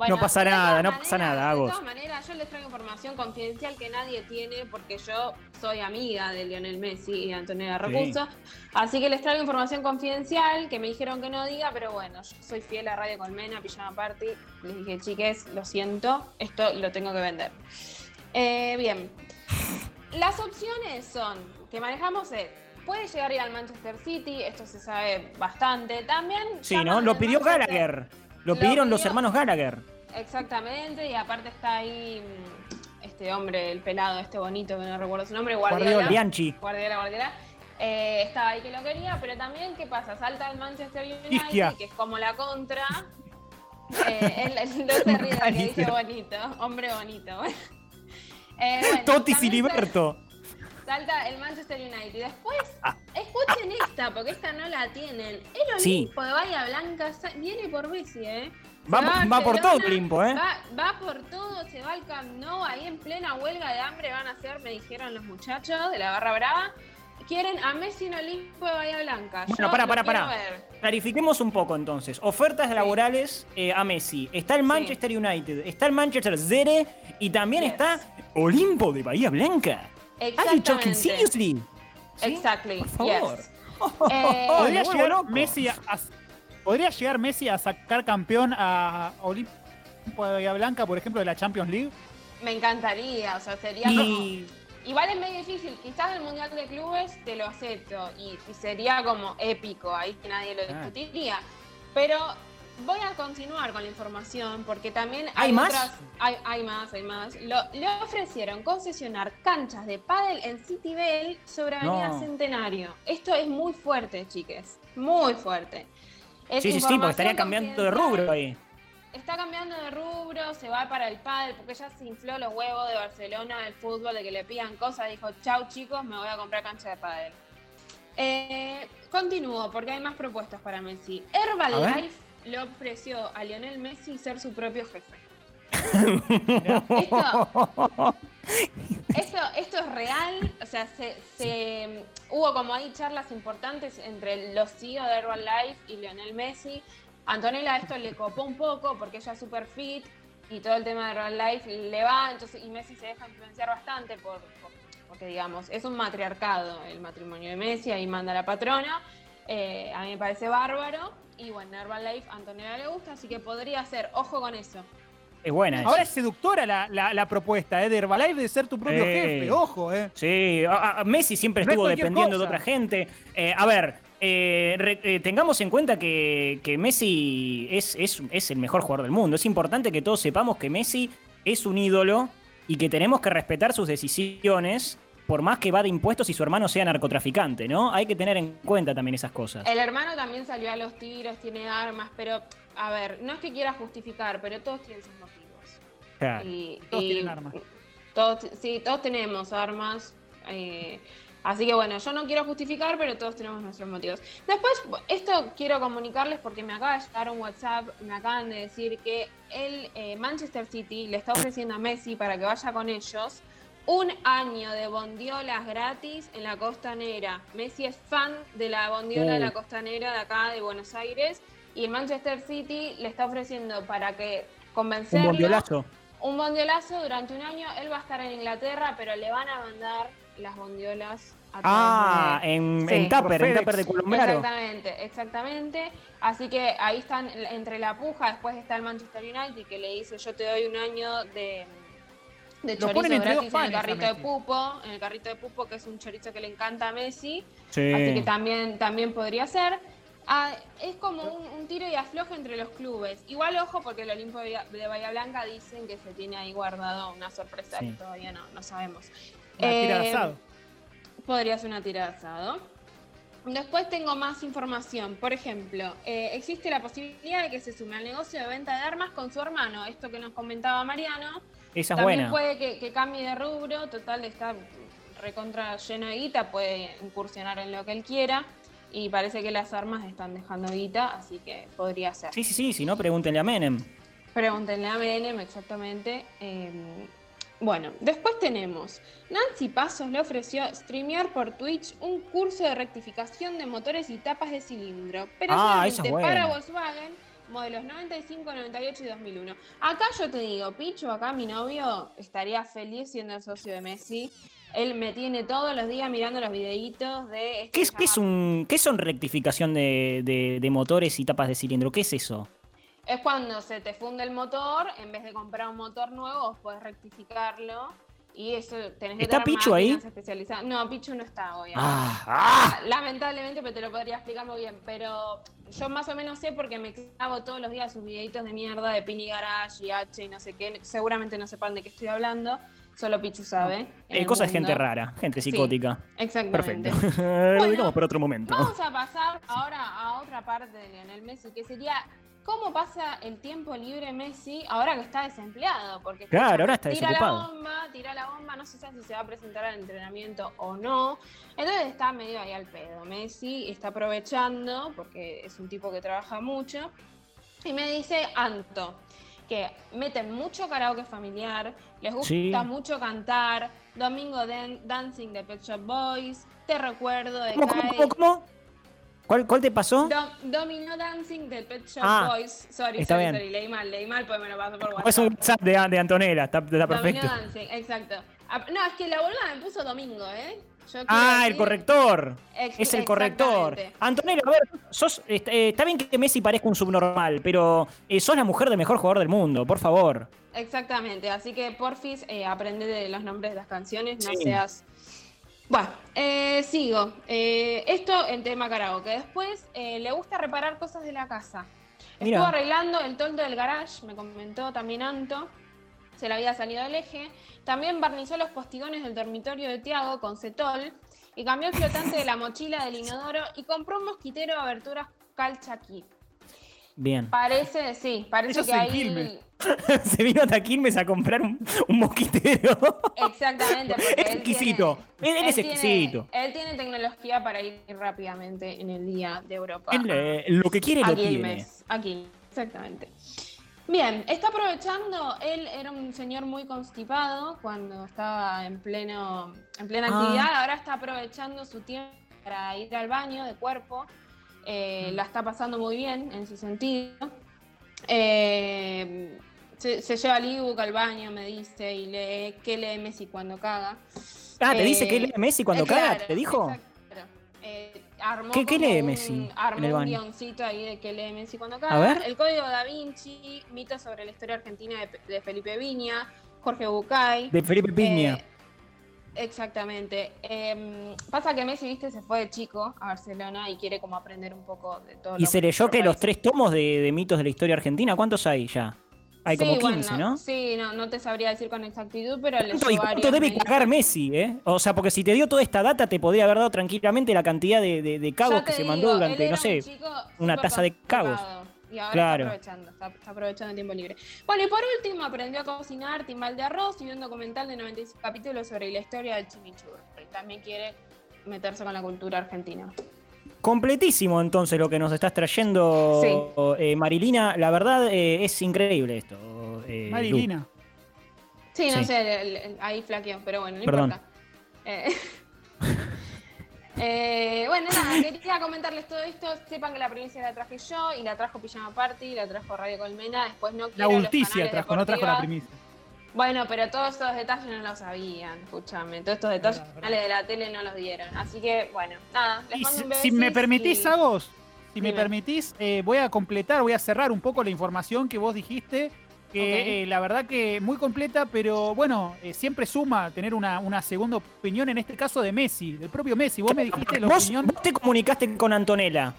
Bueno, No pasa nada, no pasa nada, De todas maneras, yo les traigo información confidencial que nadie tiene porque yo soy amiga de Lionel Messi y Antonella Recurso. Así que les traigo información confidencial que me dijeron que no diga, pero bueno, yo soy fiel a Radio Colmena, Pijama Party. Les dije, chiques, lo siento, esto lo tengo que vender. Eh, bien, las opciones son que manejamos es, puede llegar a ir al Manchester City, esto se sabe bastante. También Sí, ¿no? Lo pidió Manchester- Gallagher. Lo Lo pidieron los hermanos Gallagher. Exactamente, y aparte está ahí mm, este hombre, el pelado, este bonito que no recuerdo su nombre, Guardiola. Guardiola. Bianchi. Guardiola, Guardiola. Eh, estaba ahí que lo quería, pero también, ¿qué pasa? Salta al Manchester United, que es como la contra. Eh, él, no se ríe de que dice bonito, hombre bonito. Eh, bueno, Totis y también sal- Liberto. Salta el Manchester United. Después, Ah. escuchen esta, porque esta no la tienen. El Sí. Olimpo de Bahía Blanca viene por Messi, ¿eh? Va, va por todo Barcelona, Olimpo, ¿eh? Va, va por todo, se va al Camp Nou, ahí en plena huelga de hambre van a hacer, me dijeron los muchachos de la Barra Brava. Quieren a Messi en Olimpo de Bahía Blanca. Bueno, Yo para, para, para. Clarifiquemos un poco entonces. Ofertas laborales eh, a Messi. Está el Manchester United, está el Manchester Zere y también Yes. está Olimpo de Bahía Blanca. Are you talking Exactamente. seriously? ¿Sí? Exactly. Por favor. yes. Eh, ¿Podría llegar. Messi a, a- ¿Podría llegar Messi a sacar campeón a Olimpo de Bahía Blanca, por ejemplo, de la Champions League? me encantaría, o sea, sería como... Y Igual es medio difícil, quizás el Mundial de Clubes te lo acepto y, y sería como épico, ahí que nadie lo Ah. discutiría. Pero voy a continuar con la información porque también ¿Hay hay, más? otras. Hay, hay más, hay más. Lo- le ofrecieron concesionar canchas de pádel en City Bell sobre Avenida No. Centenario. Esto es muy fuerte, chiques. Muy fuerte. Es sí, sí, sí, porque estaría cambiando de rubro ahí. Está cambiando de rubro, se va para el pádel, porque ya se infló los huevos de Barcelona del fútbol, de que le pidan cosas. Dijo, chau chicos, me voy a comprar cancha de pádel. Eh, continúo, porque hay más propuestas para Messi. Herbalife le ofreció a Lionel Messi ser su propio jefe. esto, esto, esto es real, o sea, se, se- hubo como ahí charlas importantes entre los CEO de Herbalife y Lionel Messi. Antonella esto le copó un poco porque ella es super fit y todo el tema de Herbalife le va, entonces y Messi se deja influenciar bastante por, por- porque digamos, es un matriarcado el matrimonio de Messi, ahí manda la patrona. Eh, a mí me parece bárbaro. Y bueno, Herbalife a Antonella le gusta, así que podría ser, ojo con eso. Es buena. Ahora es seductora la, la- la propuesta ¿eh? de Herbalife de ser tu propio Eh. jefe, ojo, ¿eh? Sí, a- a- Messi siempre No estuvo dependiendo de otra gente. Eh, a ver, eh, re- eh, tengamos en cuenta que, que Messi es, es, es el mejor jugador del mundo. Es importante que todos sepamos que Messi es un ídolo y que tenemos que respetar sus decisiones, por más que va de impuestos y su hermano sea narcotraficante, ¿no? Hay que tener en cuenta también esas cosas. El hermano también salió a los tiros, tiene armas, pero a ver, no es que quiera justificar, pero todos tienen sus motivos. Claro. Y, Todos y tienen armas. Todos, sí, todos tenemos armas. eh, así que bueno, yo no quiero justificar, pero todos tenemos nuestros motivos. Después, esto quiero comunicarles porque me acaba de llegar un WhatsApp, me acaban de decir que el eh, Manchester City le está ofreciendo a Messi para que vaya con ellos un año de bondiolas gratis en la costanera. Messi es fan de la bondiola de la Uh. costanera de acá de Buenos Aires y el Manchester City le está ofreciendo para que Un convencerlo bondiolazo. un bondiolazo durante un año. Él va a estar en Inglaterra, pero le van a mandar las bondiolas a Ah, de- en, Sí. en Tupper, en. Tupper de Colombiano. Exactamente, exactamente. Así que ahí están entre la puja. Después está el Manchester United que le dice: Yo te doy un año de, de Lo chorizo gratis en el carrito de pupo. En el carrito de pupo, que es un chorizo que le encanta a Messi. Sí. Así que también, también podría ser. Ah, es como un, un tiro y afloje entre los clubes. Igual ojo porque el Olimpo de Bahía- Blanca dicen que se tiene ahí guardado una sorpresa Sí. que todavía no, no sabemos. Una tira de Eh, asado. Podría ser una tira de asado. Después tengo más información. Por ejemplo, eh, existe la posibilidad de que se sume al negocio de venta de armas con su hermano. Esto que nos comentaba Mariano. Esa es También buena. puede que, que cambie de rubro. Total, está recontra lleno de guita. Puede incursionar en lo que él quiera. Y parece que las armas están dejando guita. Así que podría ser. Sí, sí, sí, si no, pregúntenle a Menem. Pregúntenle a Menem exactamente. Eh, bueno, después tenemos. Nancy Pasos le ofreció streamear por Twitch un curso de rectificación de motores y tapas de cilindro. Pero Ah, solamente es para Volkswagen, modelos 95, 98 y 2001. Acá yo te digo, Picho, acá mi novio estaría feliz siendo el socio de Messi. Él me tiene todos los días mirando los videitos de... este ¿Qué es, qué es un, qué son rectificación de, de- de motores y tapas de cilindro? ¿Qué es eso? Es cuando se te funde el motor, en vez de comprar un motor nuevo, podés rectificarlo. Y eso tenés que ¿Está Pichu ahí? especializadas. No, Pichu no está hoy. Ah, ah. Lamentablemente, pero te lo podría explicar muy bien. Pero yo más o menos sé porque me clavo todos los días sus videitos de mierda de Pini Garage y H y no sé qué. Seguramente no sepan de qué estoy hablando. Solo Pichu sabe. Eh, cosa de gente rara, gente Sí, psicótica. Exactamente. Perfecto. Lo Bueno, digamos para otro momento. Vamos a pasar ahora a otra parte de Lionel Messi, que sería cómo pasa el tiempo libre Messi ahora que está desempleado. Porque Claro, ahora está tira desocupado. la bomba, tira la bomba, no se sabe si se va a presentar al entrenamiento o no. Entonces está medio ahí al pedo. Messi está aprovechando, porque es un tipo que trabaja mucho, y me dice Anto que meten mucho karaoke familiar, les gusta Sí. mucho cantar, Domingo Dan- Dancing de Pet Shop Boys, Te recuerdo de ¿Cómo, cómo, cómo, cómo? ¿Cuál, cuál te pasó? Do- Domino Dancing de Pet Shop Ah, Boys. Sorry, está sorry, bien. sorry, leí mal, leí mal, pues me lo paso por Es WhatsApp. un WhatsApp de, de Antonella, está, está perfecto. Domino Dancing, exacto. Ah, No, es que la boluda me puso domingo, ¿eh? Yo Ah, el corrector. Ex- Es el corrector. Antonella, a ver, sos, eh, está bien que Messi parezca un subnormal, pero eh, sos la mujer del mejor jugador del mundo, por favor. Exactamente, así que porfis, eh, aprende de los nombres de las canciones, no Sí. seas... Bueno, eh, sigo. Eh, esto en tema karaoke. Después eh, le gusta reparar cosas de la casa. Estuvo arreglando el toldo del garage, me comentó también Anto. Se le había salido del eje. También barnizó los postigones del dormitorio de Tiago con cetol. Y cambió el flotante de la mochila del inodoro y compró un mosquitero de aberturas Calchaquí. Bien. Parece, sí, parece Eso que. Quilmes. Se vino a Quilmes a comprar un, un mosquitero. Exactamente. porque Es él exquisito. tiene- Él es tiene- exquisito. él tiene tecnología para ir rápidamente en el día de Europa. Él, eh, lo que quiere, a lo tiene. Quilmes. Aquí, exactamente. Bien, está aprovechando, él era un señor muy constipado cuando estaba en pleno en plena Ah. actividad, ahora está aprovechando su tiempo para ir al baño de cuerpo, eh, la está pasando muy bien en ese sentido. Eh, se, se lleva el ebook al baño, me dice, y lee qué lee Messi cuando caga. Ah, ¿te dice Eh, que lee Messi cuando caga? ¿Te dijo? Eh, armó ¿Qué- qué lee un- Messi Armó el un guioncito ahí de que lee Messi cuando A caga. ver. El Código da Vinci, mitos sobre la historia argentina de, de Felipe Viña, Jorge Bucay. De Felipe Piña. Eh, exactamente. Em, pasa que Messi, viste, se fue de chico a Barcelona y quiere como aprender un poco de todo y se leyó que los tres tomos de, de mitos de la historia argentina, ¿cuántos hay ya? Hay como Sí, 15, bueno, ¿no? Sí, no, no te sabría decir con exactitud, pero ¿Cuánto, ¿Y cuánto varios, debe cagar Messi, eh? O sea, porque si te dio toda esta data, te podría haber dado tranquilamente la cantidad de, de- de cagos Ya que se digo, mandó durante, no un sé, chico una taza de constipado, Y ahora Claro. está aprovechando, está, está aprovechando el tiempo libre. Bueno, y por último aprendió a cocinar timbal de arroz y un documental de 95 capítulos sobre la historia del chimichurri. También quiere meterse con la cultura argentina. Completísimo entonces lo que nos estás trayendo, eh, Marilina. La verdad eh, es increíble esto. eh, Lu. Marilina. Sí, no Sí. sé, el- el- ahí flaqueó, pero bueno, no Perdón. importa. Eh, bueno, nada, quería comentarles todo esto. Sepan que la primicia la traje yo y la trajo Pijama Party, la trajo Radio Colmena. Después no La quiero los ulticia trajo, no trajo la primicia. Bueno, pero todos estos detalles no los sabían, escúchame. Todos estos detalles Verdad, de la tele no los dieron. Así que, bueno, nada, les mando si, un si me permitís, Agos, si me permitís, eh, voy a completar, voy a cerrar un poco la información que vos dijiste, que eh, la verdad que muy completa, pero bueno, eh, siempre suma tener una, una segunda opinión, en este caso de Messi, del propio Messi. Vos me dijiste la Vos, opinión. vos te comunicaste con Antonella.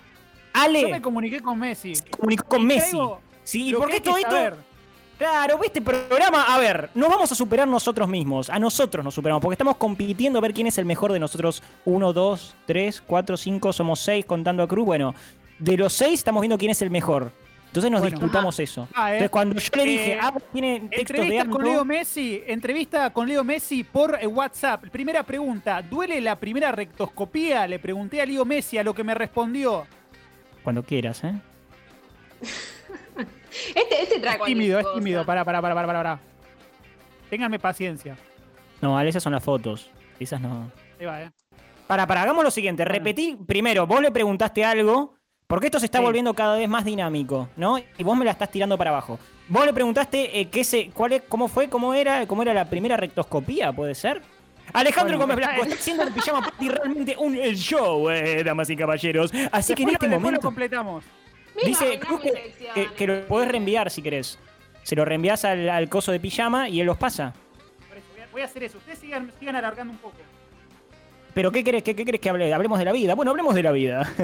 Ale Yo me comuniqué con Messi. se comunicó con Y Messi. Sí, ¿y lo por que qué hay que todo esto? saber. Claro, este programa, a ver, nos vamos a superar nosotros mismos. A nosotros nos superamos, porque estamos compitiendo a ver quién es el mejor de nosotros. Uno, dos, tres, cuatro, cinco, somos seis contando a Cruz. Bueno, de los seis estamos viendo quién es el mejor. Entonces nos Bueno. disputamos eso. Ah, eh. Entonces cuando yo le dije, Eh, ah, tiene textos de Entrevista con Leo Messi, entrevista con Leo Messi por eh, WhatsApp. Primera pregunta, ¿duele la primera rectoscopía? Le pregunté a Leo Messi, a lo que me respondió. cuando quieras, ¿eh? Este, este trae Es tímido, es tímido. Pará, pará, pará, pará, pará. Ténganme paciencia. No, Ale, esas son las fotos. Esas no. Ahí va, eh. Para, para, hagamos lo siguiente. Bueno. Repetí, primero, vos le preguntaste algo, porque esto se está Sí. volviendo cada vez más dinámico, ¿no? Y vos me la estás tirando para abajo. Vos le preguntaste eh, qué se, cuál es, cómo fue, cómo era, cómo era la primera rectoscopía, ¿puede ser? Alejandro Bueno, Gómez Blanco está haciendo el pijama party realmente un el show, eh, damas y caballeros. Así que en este lo- después lo momento completamos. Dice Cruz que, sección, que- que lo podés reenviar si querés. Se lo reenvías al, al coso de pijama y él los pasa. Por eso, voy a- voy a hacer eso. Ustedes sigan, sigan alargando un poco. ¿Pero qué querés, qué, qué querés que hable? Hablemos de la vida. Bueno, hablemos de la vida.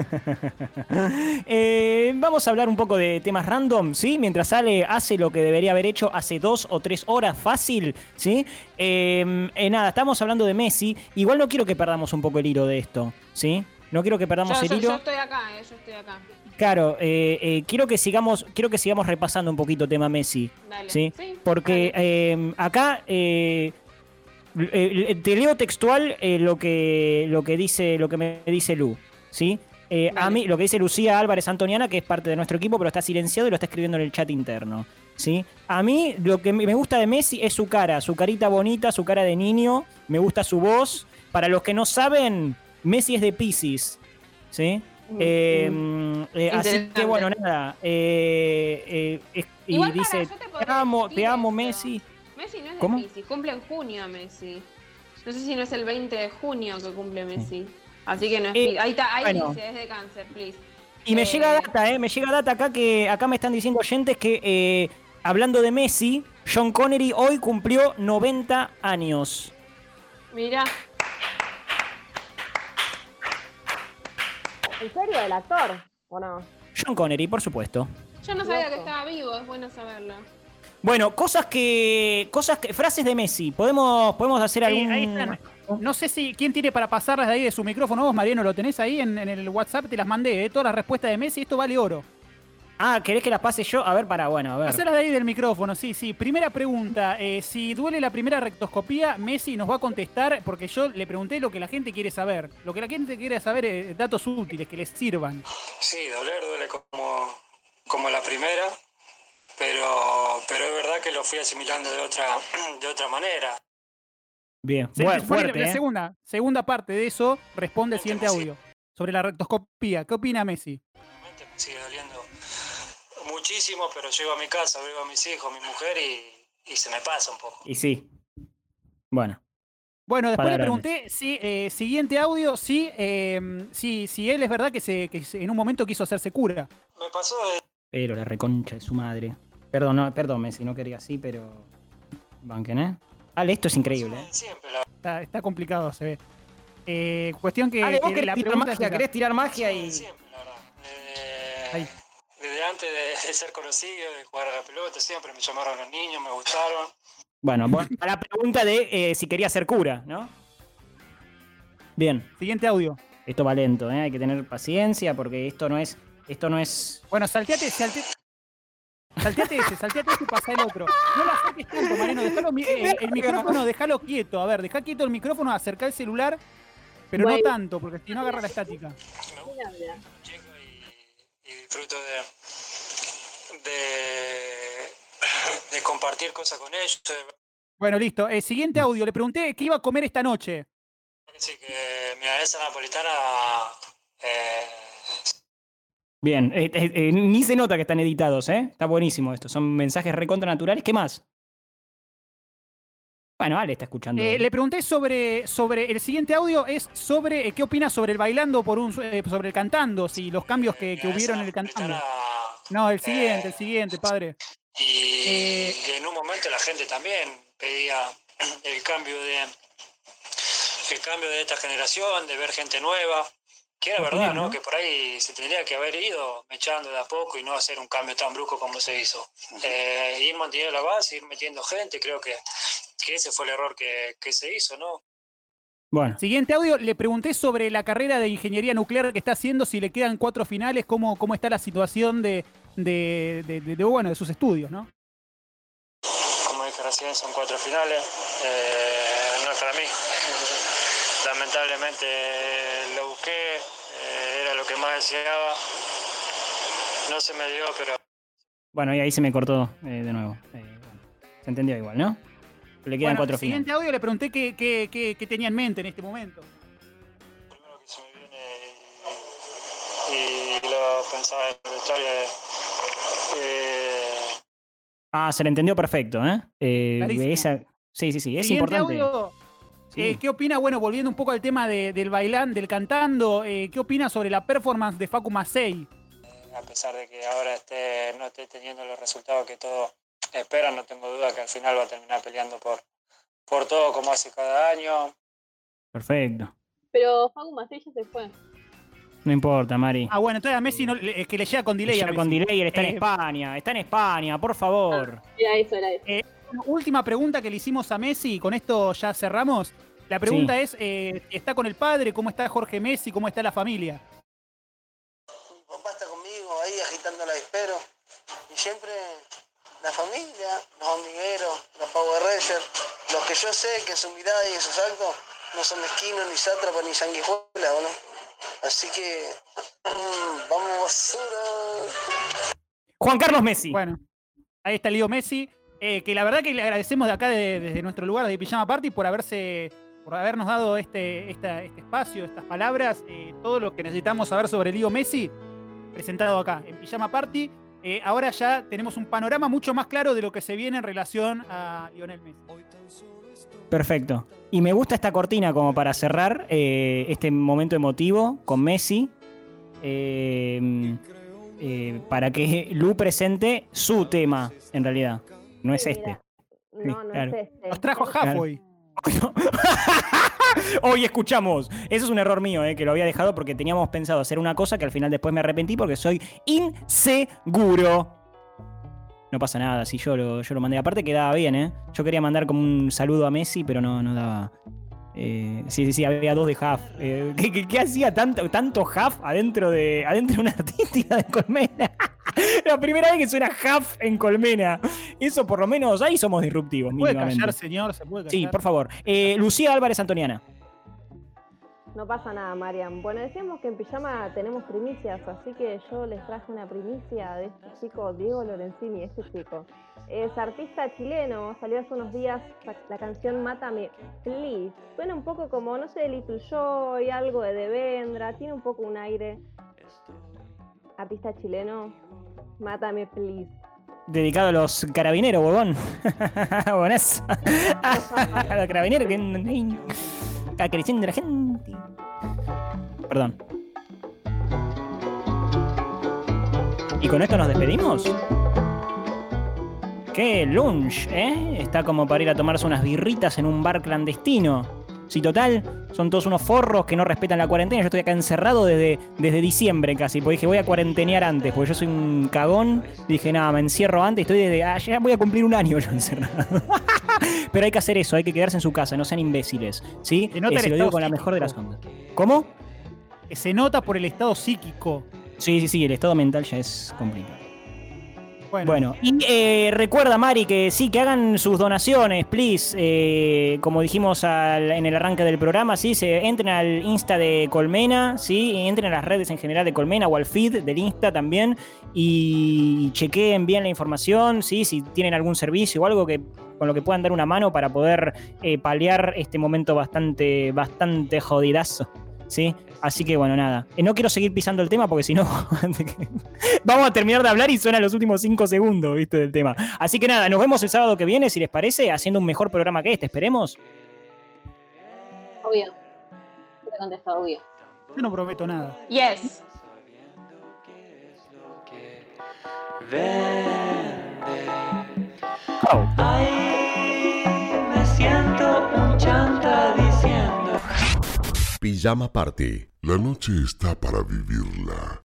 Eh, vamos a hablar un poco de temas random, ¿sí? Mientras Ale hace lo que debería haber hecho hace dos o tres horas, fácil, ¿sí? Eh, eh, nada, estamos hablando de Messi. Igual no quiero que perdamos un poco el hilo de esto, ¿sí? No quiero que perdamos Yo, el yo- hilo. yo estoy acá, yo estoy acá. Claro, eh, eh, quiero que sigamos, quiero que sigamos repasando un poquito tema Messi. Dale. ¿sí? Sí, Porque eh, acá eh, eh, te leo textual eh, lo que lo que dice lo que me dice Lu, ¿sí? Eh, a mí lo que dice Lucía Álvarez Antoniana, que es parte de nuestro equipo, pero está silenciado y lo está escribiendo en el chat interno, ¿sí? A mí lo que me gusta de Messi es su cara, su carita bonita, su cara de niño, me gusta su voz. Para los que no saben, Messi es de Pisces, ¿sí? Eh, eh, así que bueno, nada. y Igual dice, te amo, te amo. Messi. Messi ¿Cómo? Piscis, cumple en junio Messi. No sé si no es el 20 de junio que cumple Messi. Así que no es Eh. Ahí está, ahí bueno. dice, es de cáncer, please. Y me Eh, llega data, ¿eh? Me llega data acá que acá me están diciendo oyentes que eh, hablando de Messi, John Connery hoy cumplió 90 años. Mirá, ¿En serio el actor? ¿O no? John Connery, por supuesto. yo no sabía que estaba vivo, es bueno saberlo. Bueno, cosas que. cosas que. frases de Messi. ¿Podemos, podemos hacer Ahí- algún. ahí están. No sé si quién tiene para pasarlas de ahí de su micrófono. Vos, Mariano, lo tenés ahí en, en el WhatsApp, te las mandé, ¿eh? todas las respuestas de Messi, esto vale oro. Ah, ¿querés que las pase yo? A ver, para, bueno, a ver. Hacerlas de ahí del micrófono, sí, sí. Primera pregunta, eh, si duele la primera rectoscopía, Messi nos va a contestar, porque yo le pregunté lo que la gente quiere saber. Lo que la gente quiere saber es datos útiles, que les sirvan. Sí, doler duele como, como la primera, pero, pero es verdad que lo fui asimilando de otra, de otra manera. Bien, Se- bueno, la- fuerte, la ¿eh? segunda, segunda parte de eso responde el siguiente audio. Sobre la rectoscopía, ¿qué opina Messi? Realmente me sigue doliendo muchísimo, pero llego a mi casa, veo a mis hijos, a mi mujer y, y se me pasa un poco. Y sí. Bueno. Bueno, después le pregunté si, eh, siguiente audio, si, eh, si, si él es verdad que, se, que se- en un momento quiso hacerse cura. Me pasó de Pero la reconcha de su madre. Perdón, no, perdón, Messi, no quería así, pero. Banquen, ¿eh? Ale, esto es increíble. ¿eh? siempre, la Está, está complicado, se ve. Eh, cuestión que, Ale, vos que querés la tirar pregunta magia, querés tirar magia y. Ahí. Desde antes de, de ser conocido, de jugar a la pelota, siempre me llamaron los niños, me gustaron. Bueno, bueno, a la pregunta de eh, si quería ser cura, ¿no? Bien. Siguiente audio. Esto va lento, ¿eh? Hay que tener paciencia porque esto no es. Esto no es. Bueno, salteate, salteate. Salteate ese, salteate ese y pasa el otro. No lo saques tanto, Mariano. Dejalo, mi- eh, el micrófono, déjalo quieto. A ver, deja quieto el micrófono, acerca el celular, pero no tanto, porque si no agarra la estática. y disfruto de, de, de compartir cosas con ellos. Bueno, listo. Eh, siguiente audio. Le pregunté qué iba a comer esta noche. que sí, que milanesa napolitana eh, Bien, eh, eh, eh, ni se nota que están editados, ¿eh? Está buenísimo esto. Son mensajes recontra naturales. ¿Qué más? Bueno, Ale está escuchando. Eh, le pregunté sobre, sobre. El siguiente audio es sobre eh, qué opina sobre el bailando por un. eh, sobre el cantando, si los cambios que, que hubieron en el cantando. No, el siguiente, el siguiente, padre. y, Eh, y en un momento la gente también pedía el cambio de el cambio de esta generación, de ver gente nueva, que era verdad, ¿no? Que por ahí se tendría que haber ido echando de a poco y no hacer un cambio tan brusco como se hizo. Eh, ir manteniendo la base, ir metiendo gente, creo que, que ese fue el error que, que se hizo, ¿no? Bueno. Siguiente audio, le pregunté sobre la carrera de ingeniería nuclear que está haciendo, si le quedan cuatro finales, cómo, cómo está la situación de, de, de- de- de, bueno, de sus estudios, ¿no? Como dije recién, son cuatro finales. eh, no es para mí. Lamentablemente lo busqué, eh, era lo que más deseaba. No se me dio, pero Bueno, y ahí se me cortó eh, de nuevo. Eh, bueno, se entendió igual, ¿no? Le quedan Bueno, cuatro finales. siguiente audio le pregunté qué, qué- qué- qué tenía en mente en este momento. y lo pensaba en la historia. eh, Ah, se le entendió perfecto, ¿eh? Eh, esa- Sí, sí, sí, es importante. audio, Sí. eh, ¿Qué opina, bueno, volviendo un poco al tema de- del bailán, del cantando, eh, qué opina sobre la performance de Facu Macei? a pesar de que ahora esté, no esté teniendo los resultados que todos esperan, no tengo duda que al final va a terminar peleando por, por todo como hace cada año. Perfecto. Pero Facu Macei ya se fue. No importa, Mari. Ah, bueno, entonces a Messi no, le- es que le llega con delay. a Llega con Messi. delay, él está en Eh, España. Está en España, por favor. Era eso, era eso. Eh, última pregunta que le hicimos a Messi, y con esto ya cerramos. La pregunta Sí. es, eh, ¿está con el padre? ¿Cómo está Jorge Messi? ¿Cómo está la familia? papá está conmigo ahí agitando la espero. Y siempre la familia, los hormigueros, los Power Rangers, los que yo sé que en su mirada y en sus actos no son mezquinos, ni sátrapas, ni sanguijuelas, ¿o no? Así que, mm, vamos basura. Juan Carlos Messi. Bueno, ahí está Leo Messi, eh, que la verdad que le agradecemos de acá, de- desde nuestro lugar de Pijama Party, por haberse por habernos dado este, esta- este espacio, estas palabras, eh, todo lo que necesitamos saber sobre Leo Messi, presentado acá en Pijama Party. Eh, ahora ya tenemos un panorama mucho más claro de lo que se viene en relación a Lionel Messi. Perfecto. Y me gusta esta cortina como para cerrar este momento emotivo con Messi. para que Lu presente su tema, en realidad. No es este. Sí, No, no claro. es este. Nos trajo Es- Jafo hoy. Hoy escuchamos. Eso es un error mío, eh, que lo había dejado porque teníamos pensado hacer una cosa que al final después me arrepentí porque soy inseguro. No pasa nada, si yo lo, yo lo mandé. Aparte quedaba bien, ¿eh? Yo quería mandar como un saludo a Messi, pero no, no daba. Eh, sí, sí, sí, había dos de Huff. Eh, ¿qué, qué- qué hacía tanto, tanto Huff adentro de, adentro de una artística de colmena? La primera vez que suena Huff en colmena. Eso por lo menos, ahí somos disruptivos, ¿Se puede callar, señor? ¿Se puede callar? Sí, por favor. Eh, Lucía Álvarez Antoniana. No pasa nada, Mariam. Bueno, decíamos que en pijama tenemos primicias, así que yo les traje una primicia de este chico, Diego Lorenzini, este chico. Es artista chileno, salió hace unos días la, canción Mátame Please. Suena un poco como, no sé, Little Joy, algo de Devendra, tiene un poco un aire. Artista chileno, Mátame Please. Dedicado a los carabineros, huevón. Buenas. a los carabineros que acariciando a la gente. Perdón. ¿Y con esto nos despedimos? ¡Qué lunch, eh! Está como para ir a tomarse unas birritas en un bar clandestino. Si total, son todos unos forros que no respetan la cuarentena. Yo estoy acá encerrado desde, desde diciembre casi. Porque dije, voy a cuarentenear antes, porque yo soy un cagón. Dije, nada, me encierro antes. Estoy desde. Ah, ya voy a cumplir un año yo encerrado. Pero hay que hacer eso, hay que quedarse en su casa, no sean imbéciles. ¿Sí? Se nota Eh, se lo digo con la mejor de las ondas. ¿Cómo? Se nota por el estado psíquico. Sí, sí, sí, el estado mental ya es complicado. Bueno, y eh, recuerda, Mari, que sí, que hagan sus donaciones, please. Eh, como dijimos al- en el arranque del programa, sí, se entren al Insta de Colmena, sí, entren a las redes en general de Colmena o al feed del Insta también y chequeen bien la información, sí, si tienen algún servicio o algo que con lo que puedan dar una mano para poder eh, paliar este momento bastante, bastante jodidazo. ¿Sí? Así que bueno, nada. Eh, no quiero seguir pisando el tema porque si no, vamos a terminar de hablar y suenan los últimos cinco segundos, ¿viste? Del tema. Así que nada, nos vemos el sábado que viene, si les parece, haciendo un mejor programa que este. Esperemos. Obvio. Yo te contesto, obvio. yo no prometo nada. Yes. Me siento un chanta diciendo. Pijama Party. La noche está para vivirla.